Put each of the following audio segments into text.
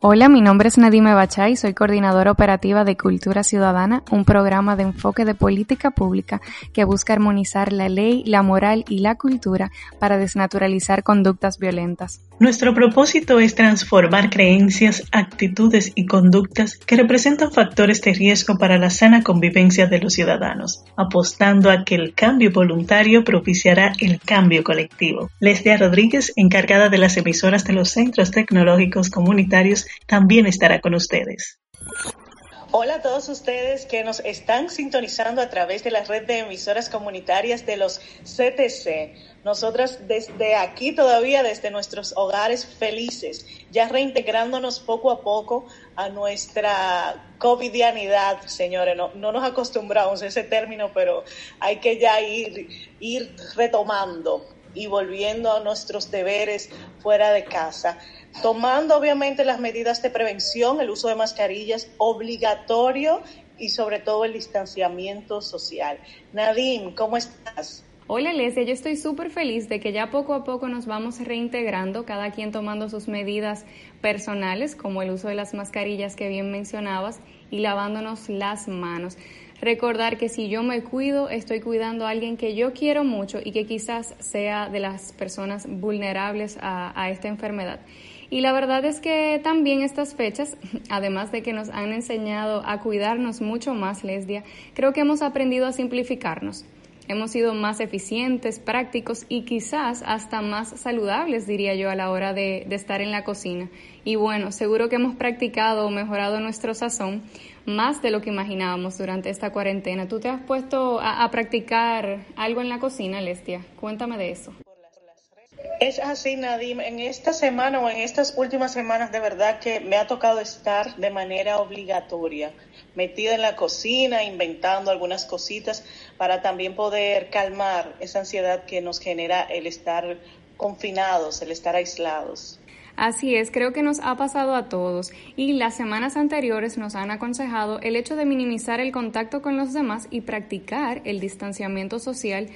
Hola, mi nombre es Nadime Bachay, soy coordinadora operativa de Cultura Ciudadana, un programa de enfoque de política pública que busca armonizar la ley, la moral y la cultura para desnaturalizar conductas violentas. Nuestro propósito es transformar creencias, actitudes y conductas que representan factores de riesgo para la sana convivencia de los ciudadanos, apostando a que el cambio voluntario propiciará el cambio colectivo. Leslia Rodríguez, encargada de las emisoras de los centros tecnológicos comunitarios, también estará con ustedes. Hola a todos ustedes que nos están sintonizando a través de la red de emisoras comunitarias de los CTC. Nosotras desde aquí todavía, desde nuestros hogares felices, ya reintegrándonos poco a poco a nuestra covidianidad, señores. No, no nos acostumbramos a ese término, pero hay que ya ir retomando y volviendo a nuestros deberes fuera de casa, tomando obviamente las medidas de prevención, el uso de mascarillas obligatorio y sobre todo el distanciamiento social. Nadim, ¿cómo estás? Hola Lesia, yo estoy súper feliz de que ya poco a poco nos vamos reintegrando, cada quien tomando sus medidas personales, como el uso de las mascarillas que bien mencionabas, y lavándonos las manos recordar que si yo me cuido, estoy cuidando a alguien que yo quiero mucho y que quizás sea de las personas vulnerables a, esta enfermedad. Y la verdad es que también estas fechas, además de que nos han enseñado a cuidarnos mucho más, Lesdia, creo que hemos aprendido a simplificarnos. Hemos sido más eficientes, prácticos y quizás hasta más saludables, diría yo, a la hora de, estar en la cocina. Y bueno, seguro que hemos practicado o mejorado nuestro sazón más de lo que imaginábamos durante esta cuarentena. ¿Tú te has puesto a, practicar algo en la cocina, Lestia? Cuéntame de eso. Es así, Nadim. En esta semana o en estas últimas semanas, de verdad que me ha tocado estar de manera obligatoria, metida en la cocina, inventando algunas cositas para también poder calmar esa ansiedad que nos genera el estar confinados, el estar aislados. Así es, creo que nos ha pasado a todos y las semanas anteriores nos han aconsejado el hecho de minimizar el contacto con los demás y practicar el distanciamiento social.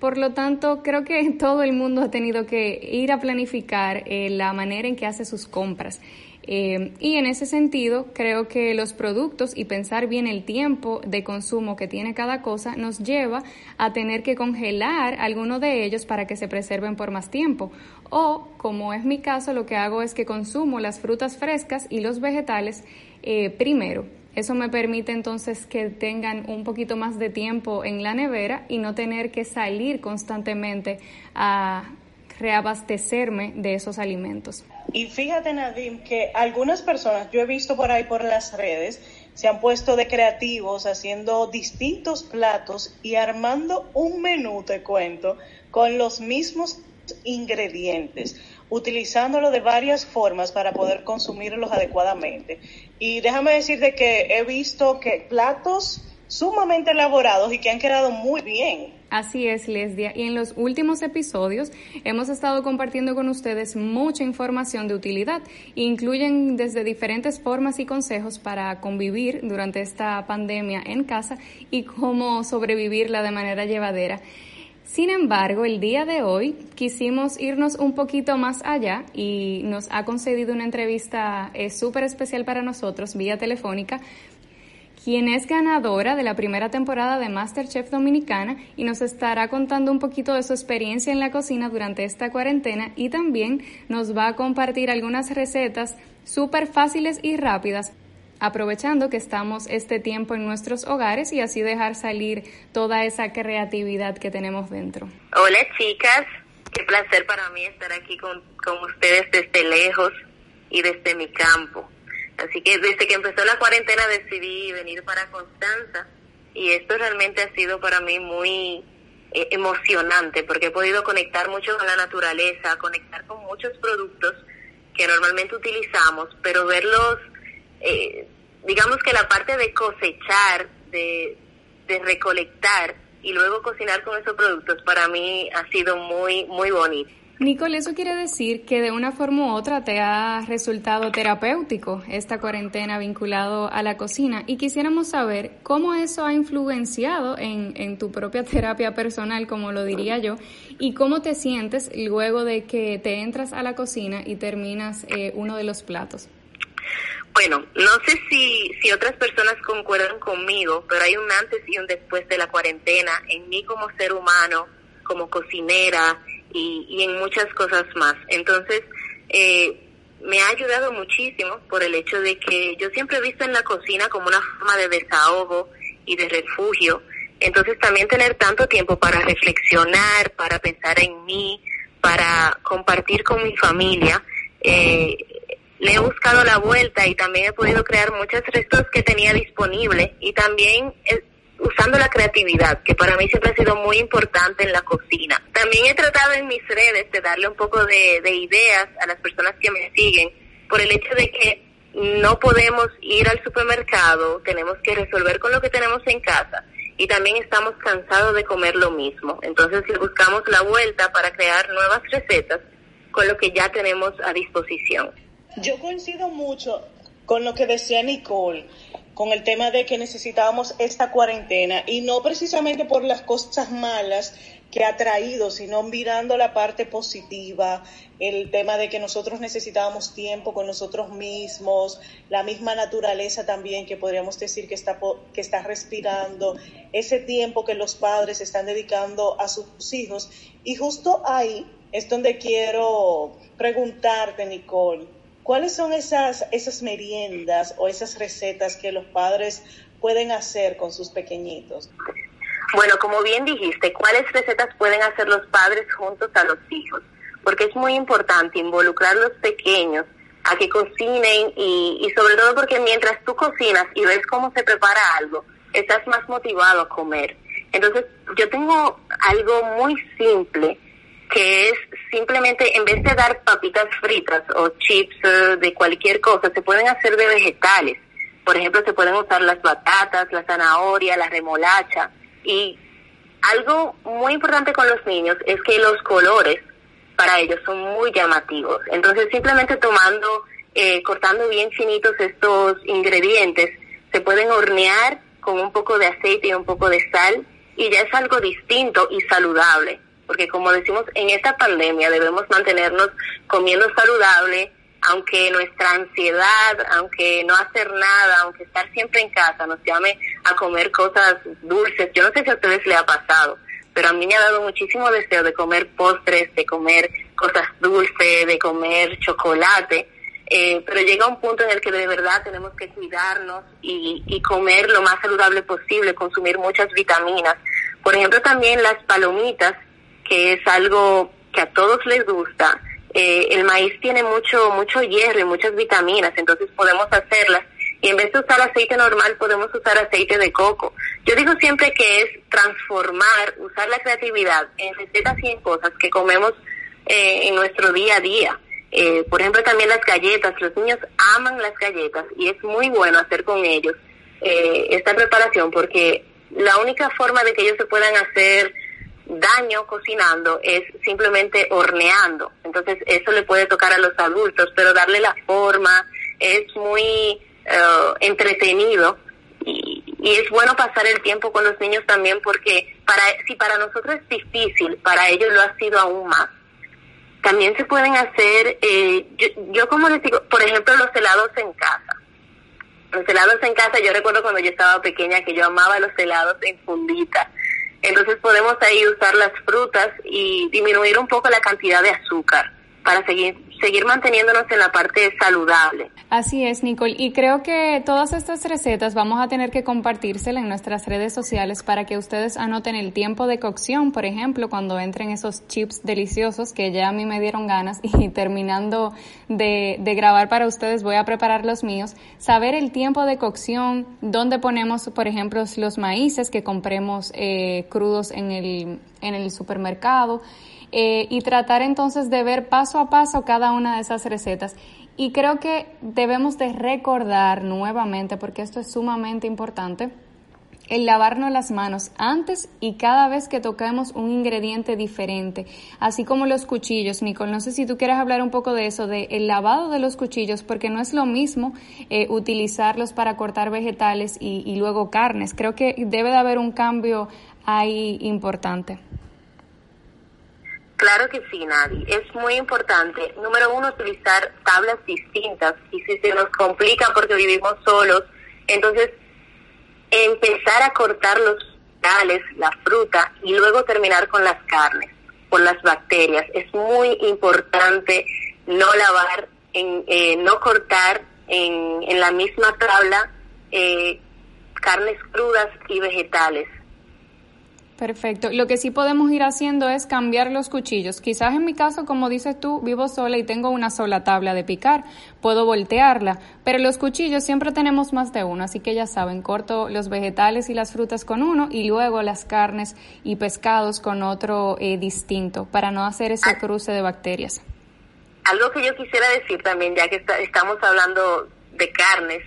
Por lo tanto, creo que todo el mundo ha tenido que ir a planificar eh, la manera en que hace sus compras. Eh, y en ese sentido, creo que los productos y pensar bien el tiempo de consumo que tiene cada cosa nos lleva a tener que congelar alguno de ellos para que se preserven por más tiempo. O, como es mi caso, lo que hago es que consumo las frutas frescas y los vegetales eh, primero. Eso me permite entonces que tengan un poquito más de tiempo en la nevera y no tener que salir constantemente a reabastecerme de esos alimentos. Y fíjate, Nadim, que algunas personas, yo he visto por ahí por las redes, se han puesto de creativos haciendo distintos platos y armando un menú, te cuento, con los mismos ingredientes, utilizándolo de varias formas para poder consumirlos adecuadamente. Y déjame decirte que he visto que platos sumamente elaborados y que han quedado muy bien. Así es, Lesdia. Y en los últimos episodios hemos estado compartiendo con ustedes mucha información de utilidad. Incluyen desde diferentes formas y consejos para convivir durante esta pandemia en casa y cómo sobrevivirla de manera llevadera. Sin embargo, el día de hoy quisimos irnos un poquito más allá y nos ha concedido una entrevista eh, súper especial para nosotros vía telefónica quien es ganadora de la primera temporada de Masterchef Dominicana y nos estará contando un poquito de su experiencia en la cocina durante esta cuarentena y también nos va a compartir algunas recetas súper fáciles y rápidas aprovechando que estamos este tiempo en nuestros hogares y así dejar salir toda esa creatividad que tenemos dentro. Hola chicas, qué placer para mí estar aquí con, con ustedes desde lejos y desde mi campo. Así que desde que empezó la cuarentena decidí venir para Constanza y esto realmente ha sido para mí muy eh, emocionante porque he podido conectar mucho con la naturaleza, conectar con muchos productos que normalmente utilizamos, pero verlos, eh, digamos que la parte de cosechar, de, de recolectar y luego cocinar con esos productos para mí ha sido muy, muy bonito. Nicole, eso quiere decir que de una forma u otra te ha resultado terapéutico esta cuarentena vinculado a la cocina y quisiéramos saber cómo eso ha influenciado en, en tu propia terapia personal, como lo diría yo, y cómo te sientes luego de que te entras a la cocina y terminas eh, uno de los platos. Bueno, no sé si, si otras personas concuerdan conmigo, pero hay un antes y un después de la cuarentena en mí como ser humano, como cocinera y, y en muchas cosas más. Entonces, eh, me ha ayudado muchísimo por el hecho de que yo siempre he visto en la cocina como una forma de desahogo y de refugio. Entonces también tener tanto tiempo para reflexionar, para pensar en mí, para compartir con mi familia, eh, le he buscado la vuelta y también he podido crear muchos restos que tenía disponible y también eh, usando la creatividad, que para mí siempre ha sido muy importante en la cocina. También he tratado en mis redes de darle un poco de, de ideas a las personas que me siguen por el hecho de que no podemos ir al supermercado, tenemos que resolver con lo que tenemos en casa y también estamos cansados de comer lo mismo. Entonces buscamos la vuelta para crear nuevas recetas con lo que ya tenemos a disposición. Yo coincido mucho con lo que decía Nicole, con el tema de que necesitábamos esta cuarentena y no precisamente por las cosas malas que ha traído, sino mirando la parte positiva, el tema de que nosotros necesitábamos tiempo con nosotros mismos, la misma naturaleza también que podríamos decir que está, que está respirando, ese tiempo que los padres están dedicando a sus hijos. Y justo ahí es donde quiero preguntarte, Nicole, ¿cuáles son esas, esas meriendas o esas recetas que los padres pueden hacer con sus pequeñitos? Bueno, como bien dijiste, ¿cuáles recetas pueden hacer los padres juntos a los hijos? Porque es muy importante involucrar a los pequeños a que cocinen y, y sobre todo porque mientras tú cocinas y ves cómo se prepara algo, estás más motivado a comer. Entonces, yo tengo algo muy simple que es simplemente en vez de dar papitas fritas o chips eh, de cualquier cosa, se pueden hacer de vegetales. Por ejemplo, se pueden usar las batatas, la zanahoria, la remolacha. Y algo muy importante con los niños es que los colores para ellos son muy llamativos. Entonces, simplemente tomando, eh, cortando bien finitos estos ingredientes, se pueden hornear con un poco de aceite y un poco de sal y ya es algo distinto y saludable porque como decimos, en esta pandemia debemos mantenernos comiendo saludable, aunque nuestra ansiedad, aunque no hacer nada, aunque estar siempre en casa nos llame a comer cosas dulces. Yo no sé si a ustedes les ha pasado, pero a mí me ha dado muchísimo deseo de comer postres, de comer cosas dulces, de comer chocolate. Eh, pero llega un punto en el que de verdad tenemos que cuidarnos y, y comer lo más saludable posible, consumir muchas vitaminas. Por ejemplo, también las palomitas que es algo que a todos les gusta. Eh, el maíz tiene mucho, mucho hierro y muchas vitaminas, entonces podemos hacerlas. Y en vez de usar aceite normal, podemos usar aceite de coco. Yo digo siempre que es transformar, usar la creatividad en recetas y en cosas que comemos eh, en nuestro día a día. Eh, por ejemplo, también las galletas. Los niños aman las galletas y es muy bueno hacer con ellos esta preparación porque la única forma de que ellos se puedan hacer daño cocinando es simplemente horneando. Entonces eso le puede tocar a los adultos, pero darle la forma es muy eh, entretenido y, y, es bueno pasar el tiempo con los niños también porque para si para nosotros es difícil, para ellos lo ha sido aún más. También se pueden hacer, eh, yo, yo como les digo, por ejemplo los helados en casa. Los helados en casa, yo recuerdo cuando yo estaba pequeña que yo amaba los helados en fundita entonces podemos ahí usar las frutas y disminuir un poco la cantidad de azúcar para seguir seguir manteniéndonos en la parte saludable. Así es, Nicole. Y creo que todas estas recetas vamos a tener que compartírselas en nuestras redes sociales para que ustedes anoten el tiempo de cocción, por ejemplo, cuando entren esos chips deliciosos que ya a mí me dieron ganas y terminando de, de grabar para ustedes voy a preparar los míos. Saber el tiempo de cocción, dónde ponemos, por ejemplo, los maíces que compremos eh, crudos en el, en el supermercado eh, y tratar entonces de ver paso a paso cada una de esas recetas. Y creo que debemos de recordar nuevamente, porque esto es sumamente importante, el lavarnos las manos antes y cada vez que toquemos un ingrediente diferente, así como los cuchillos. Nicole, no sé si tú quieres hablar un poco de eso, de el lavado de los cuchillos, porque no es lo mismo eh, utilizarlos para cortar vegetales y, y luego carnes. Creo que debe de haber un cambio ahí importante. Claro que sí, Nadie. Es muy importante, número uno, utilizar tablas distintas. Y si se nos complica porque vivimos solos, entonces empezar a cortar los vegetales, la fruta y luego terminar con las carnes, con las bacterias. Es muy importante no lavar, en, eh, no cortar en, en, la misma tabla eh, carnes crudas y vegetales. Perfecto. Lo que sí podemos ir haciendo es cambiar los cuchillos. Quizás en mi caso, como dices tú, vivo sola y tengo una sola tabla de picar. Puedo voltearla, pero los cuchillos siempre tenemos más de uno, así que ya saben, corto los vegetales y las frutas con uno y luego las carnes y pescados con otro eh, distinto para no hacer ese cruce de bacterias. Algo que yo quisiera decir también, ya que estamos hablando de carnes,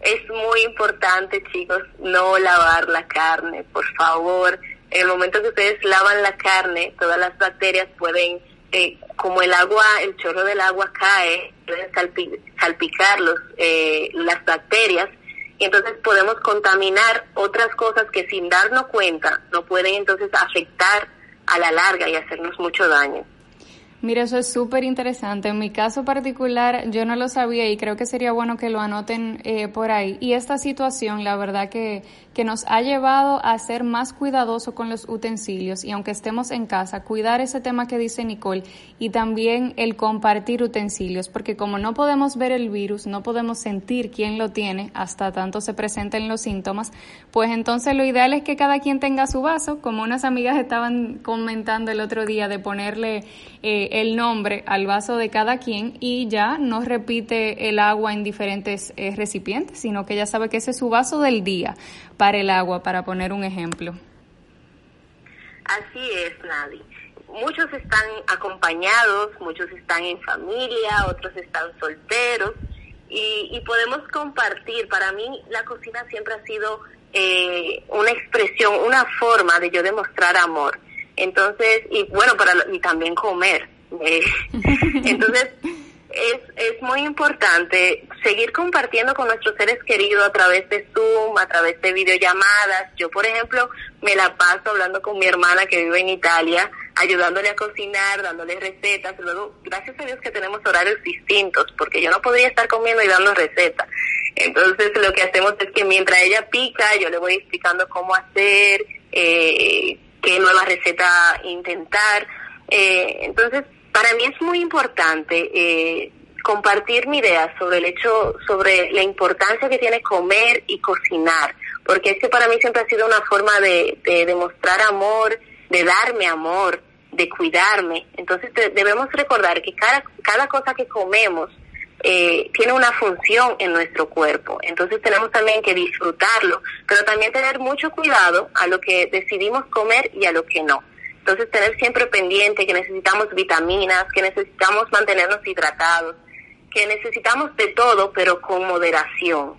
es muy importante, chicos, no lavar la carne, por favor en el momento que ustedes lavan la carne, todas las bacterias pueden, eh, como el agua, el chorro del agua cae, pueden salpicar los, eh, las bacterias y entonces podemos contaminar otras cosas que sin darnos cuenta no pueden entonces afectar a la larga y hacernos mucho daño. Mira, eso es súper interesante. En mi caso particular, yo no lo sabía y creo que sería bueno que lo anoten eh, por ahí. Y esta situación, la verdad que, que nos ha llevado a ser más cuidadoso con los utensilios. Y aunque estemos en casa, cuidar ese tema que dice Nicole y también el compartir utensilios, porque como no podemos ver el virus, no podemos sentir quién lo tiene hasta tanto se presenten los síntomas, pues entonces lo ideal es que cada quien tenga su vaso, como unas amigas estaban comentando el otro día de ponerle eh, el nombre al vaso de cada quien y ya no repite el agua en diferentes eh, recipientes, sino que ya sabe que ese es su vaso del día. para el agua, para poner un ejemplo. Así es, Nadie. Muchos están acompañados, muchos están en familia, otros están solteros y, podemos compartir. Para mí la cocina siempre ha sido eh, una expresión, una forma de yo demostrar amor. Entonces, y bueno, para y también comer. Eh, entonces, es, es muy importante seguir compartiendo con nuestros seres queridos a través de Zoom, a través de videollamadas. Yo, por ejemplo, me la paso hablando con mi hermana que vive en Italia, ayudándole a cocinar, dándole recetas. Luego, gracias a Dios que tenemos horarios distintos, porque yo no podría estar comiendo y dando recetas. Entonces, lo que hacemos es que mientras ella pica, yo le voy explicando cómo hacer, eh, qué nueva receta intentar. Eh, entonces, para mí es muy importante eh, compartir mi idea sobre el hecho, sobre la importancia que tiene comer y cocinar, porque es que para mí siempre ha sido una forma de, demostrar amor, de darme amor, de cuidarme. Entonces debemos recordar que cada, cada cosa que comemos eh, tiene una función en nuestro cuerpo. Entonces tenemos también que disfrutarlo, pero también tener mucho cuidado a lo que decidimos comer y a lo que no. Entonces, tener siempre pendiente que necesitamos vitaminas, que necesitamos mantenernos hidratados, que necesitamos de todo, pero con moderación.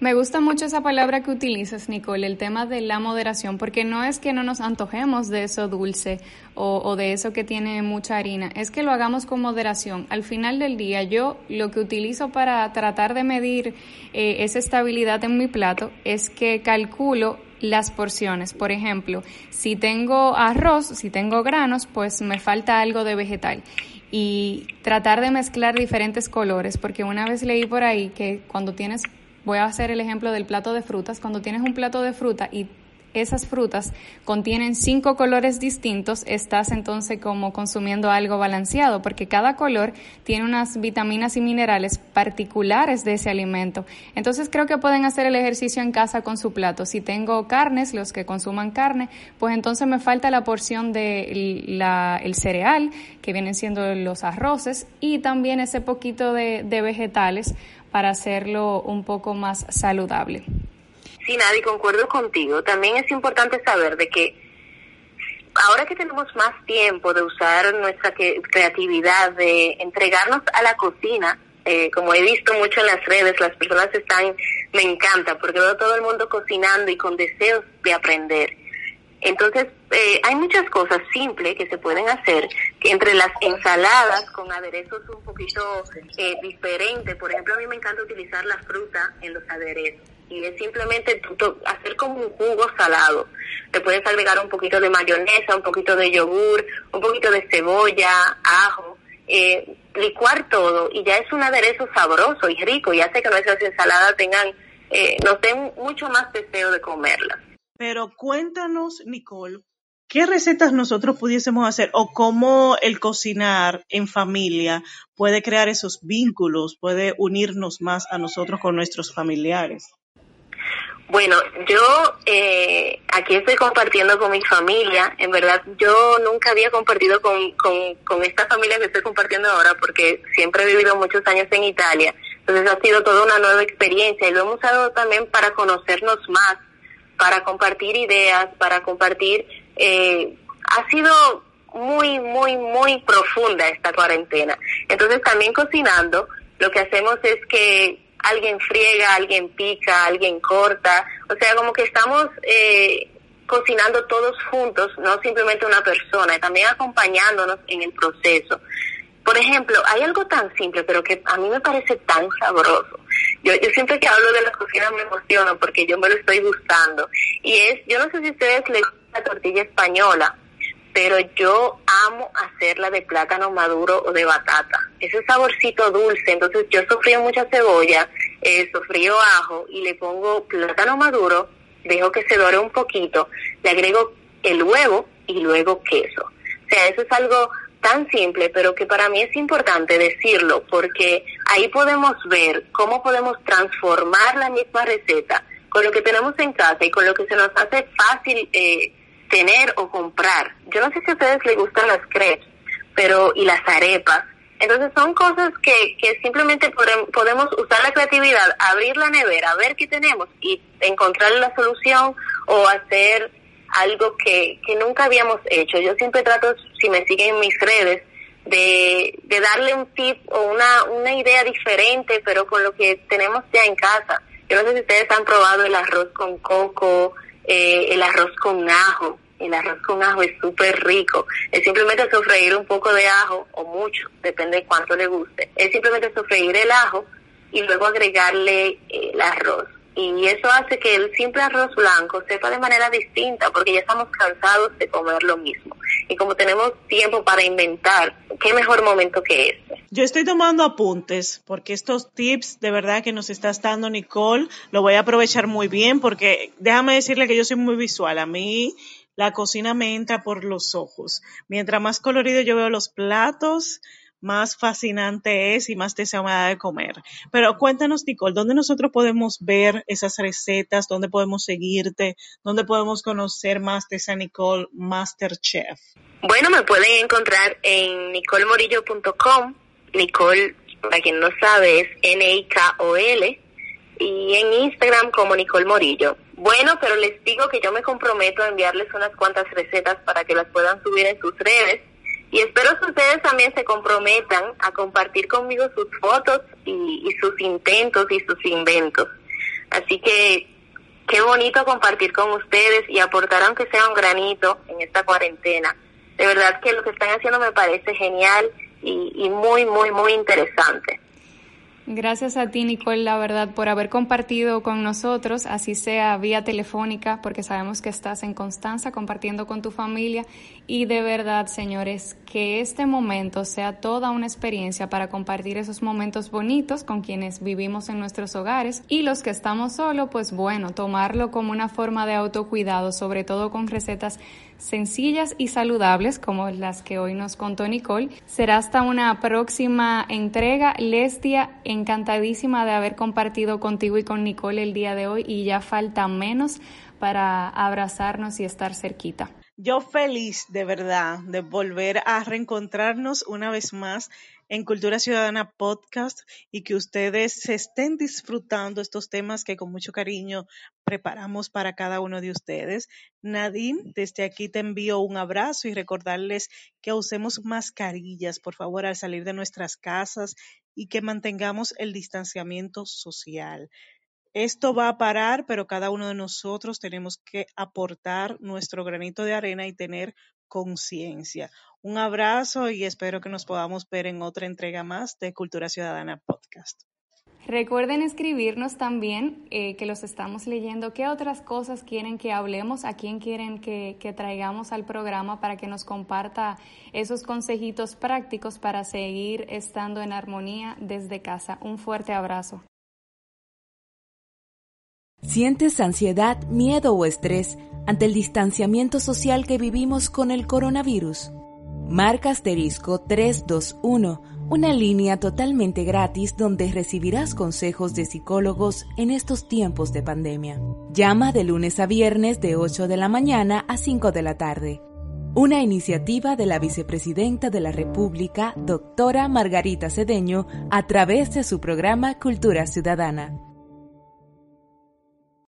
Me gusta mucho esa palabra que utilizas, Nicole, el tema de la moderación, porque no es que no nos antojemos de eso dulce o, de eso que tiene mucha harina, es que lo hagamos con moderación. Al final del día, yo lo que utilizo para tratar de medir eh, esa estabilidad en mi plato es que calculo las porciones. Por ejemplo, si tengo arroz, si tengo granos, pues me falta algo de vegetal. Y tratar de mezclar diferentes colores, porque una vez leí por ahí que cuando tienes, voy a hacer el ejemplo del plato de frutas, cuando tienes un plato de fruta y esas frutas contienen cinco colores distintos, estás entonces como consumiendo algo balanceado, porque cada color tiene unas vitaminas y minerales particulares de ese alimento. Entonces creo que pueden hacer el ejercicio en casa con su plato. Si tengo carnes, los que consuman carne, pues entonces me falta la porción de el cereal, que vienen siendo los arroces, y también ese poquito de, de vegetales para hacerlo un poco más saludable. Sí, Nadie, concuerdo contigo. También es importante saber de que ahora que tenemos más tiempo de usar nuestra creatividad, de entregarnos a la cocina, eh, como he visto mucho en las redes, las personas están, me encanta, porque veo todo el mundo cocinando y con deseos de aprender. Entonces, eh, hay muchas cosas simples que se pueden hacer, que entre las ensaladas con aderezos un poquito eh, diferentes. Por ejemplo, a mí me encanta utilizar la fruta en los aderezos y es simplemente hacer como un jugo salado. Le puedes agregar un poquito de mayonesa, un poquito de yogur, un poquito de cebolla, ajo, eh, licuar todo y ya es un aderezo sabroso y rico y hace que nuestras ensaladas tengan, eh, nos den mucho más deseo de comerlas. Pero cuéntanos, Nicole, ¿qué recetas nosotros pudiésemos hacer o cómo el cocinar en familia puede crear esos vínculos, puede unirnos más a nosotros con nuestros familiares? Bueno, yo eh, aquí estoy compartiendo con mi familia. En verdad, yo nunca había compartido con, con, con esta familia que estoy compartiendo ahora porque siempre he vivido muchos años en Italia. Entonces ha sido toda una nueva experiencia y lo hemos usado también para conocernos más, para compartir ideas, para compartir... Eh, ha sido muy, muy, muy profunda esta cuarentena. Entonces también cocinando, lo que hacemos es que alguien friega, alguien pica, alguien corta, o sea, como que estamos eh, cocinando todos juntos, no simplemente una persona, también acompañándonos en el proceso. Por ejemplo, hay algo tan simple, pero que a mí me parece tan sabroso. Yo, yo siempre que hablo de la cocina me emociono porque yo me lo estoy gustando. Y es, yo no sé si ustedes les gusta la tortilla española, pero yo amo hacerla de plátano maduro o de batata. Ese saborcito dulce, entonces yo sofrío mucha cebolla, eh, sofrío ajo y le pongo plátano maduro, dejo que se dore un poquito, le agrego el huevo y luego queso. O sea, eso es algo tan simple, pero que para mí es importante decirlo, porque ahí podemos ver cómo podemos transformar la misma receta con lo que tenemos en casa y con lo que se nos hace fácil eh, tener o comprar. Yo no sé si a ustedes les gustan las crepes, pero y las arepas. Entonces son cosas que, que simplemente podemos usar la creatividad, abrir la nevera, ver qué tenemos y encontrar la solución o hacer algo que, que nunca habíamos hecho. Yo siempre trato, si me siguen en mis redes, de, de darle un tip o una, una idea diferente, pero con lo que tenemos ya en casa. Yo no sé si ustedes han probado el arroz con coco, eh, el arroz con ajo el arroz con ajo es súper rico. Es simplemente sofreír un poco de ajo o mucho, depende de cuánto le guste. Es simplemente sofreír el ajo y luego agregarle eh, el arroz. Y eso hace que el simple arroz blanco sepa de manera distinta porque ya estamos cansados de comer lo mismo. Y como tenemos tiempo para inventar, qué mejor momento que este. Yo estoy tomando apuntes porque estos tips de verdad que nos estás dando Nicole, lo voy a aprovechar muy bien porque déjame decirle que yo soy muy visual. A mí la cocina me entra por los ojos. Mientras más colorido yo veo los platos, más fascinante es y más deseo me da de comer. Pero cuéntanos, Nicole, ¿dónde nosotros podemos ver esas recetas? ¿Dónde podemos seguirte? ¿Dónde podemos conocer más de esa Nicole Masterchef? Bueno, me pueden encontrar en nicolemorillo.com. Nicole, para quien no sabe, es N-I-K-O-L. Y en Instagram como Nicole Morillo. Bueno, pero les digo que yo me comprometo a enviarles unas cuantas recetas para que las puedan subir en sus redes y espero que ustedes también se comprometan a compartir conmigo sus fotos y, sus intentos y sus inventos. Así que qué bonito compartir con ustedes y aportar aunque sea un granito en esta cuarentena. De verdad que lo que están haciendo me parece genial y, y muy, muy, muy interesante. Gracias a ti, Nicole, la verdad, por haber compartido con nosotros, así sea vía telefónica, porque sabemos que estás en Constanza compartiendo con tu familia. Y de verdad, señores, que este momento sea toda una experiencia para compartir esos momentos bonitos con quienes vivimos en nuestros hogares. Y los que estamos solos, pues bueno, tomarlo como una forma de autocuidado, sobre todo con recetas sencillas y saludables como las que hoy nos contó Nicole. Será hasta una próxima entrega. Lestia, encantadísima de haber compartido contigo y con Nicole el día de hoy y ya falta menos para abrazarnos y estar cerquita. Yo feliz de verdad de volver a reencontrarnos una vez más en Cultura Ciudadana Podcast y que ustedes estén disfrutando estos temas que con mucho cariño preparamos para cada uno de ustedes. Nadine, desde aquí te envío un abrazo y recordarles que usemos mascarillas, por favor, al salir de nuestras casas y que mantengamos el distanciamiento social. Esto va a parar, pero cada uno de nosotros tenemos que aportar nuestro granito de arena y tener conciencia. Un abrazo y espero que nos podamos ver en otra entrega más de Cultura Ciudadana Podcast. Recuerden escribirnos también, eh, que los estamos leyendo, qué otras cosas quieren que hablemos, a quién quieren que, que traigamos al programa para que nos comparta esos consejitos prácticos para seguir estando en armonía desde casa. Un fuerte abrazo. ¿Sientes ansiedad, miedo o estrés ante el distanciamiento social que vivimos con el coronavirus? Marca asterisco 321, una línea totalmente gratis donde recibirás consejos de psicólogos en estos tiempos de pandemia. Llama de lunes a viernes de 8 de la mañana a 5 de la tarde. Una iniciativa de la vicepresidenta de la República, doctora Margarita Cedeño, a través de su programa Cultura Ciudadana.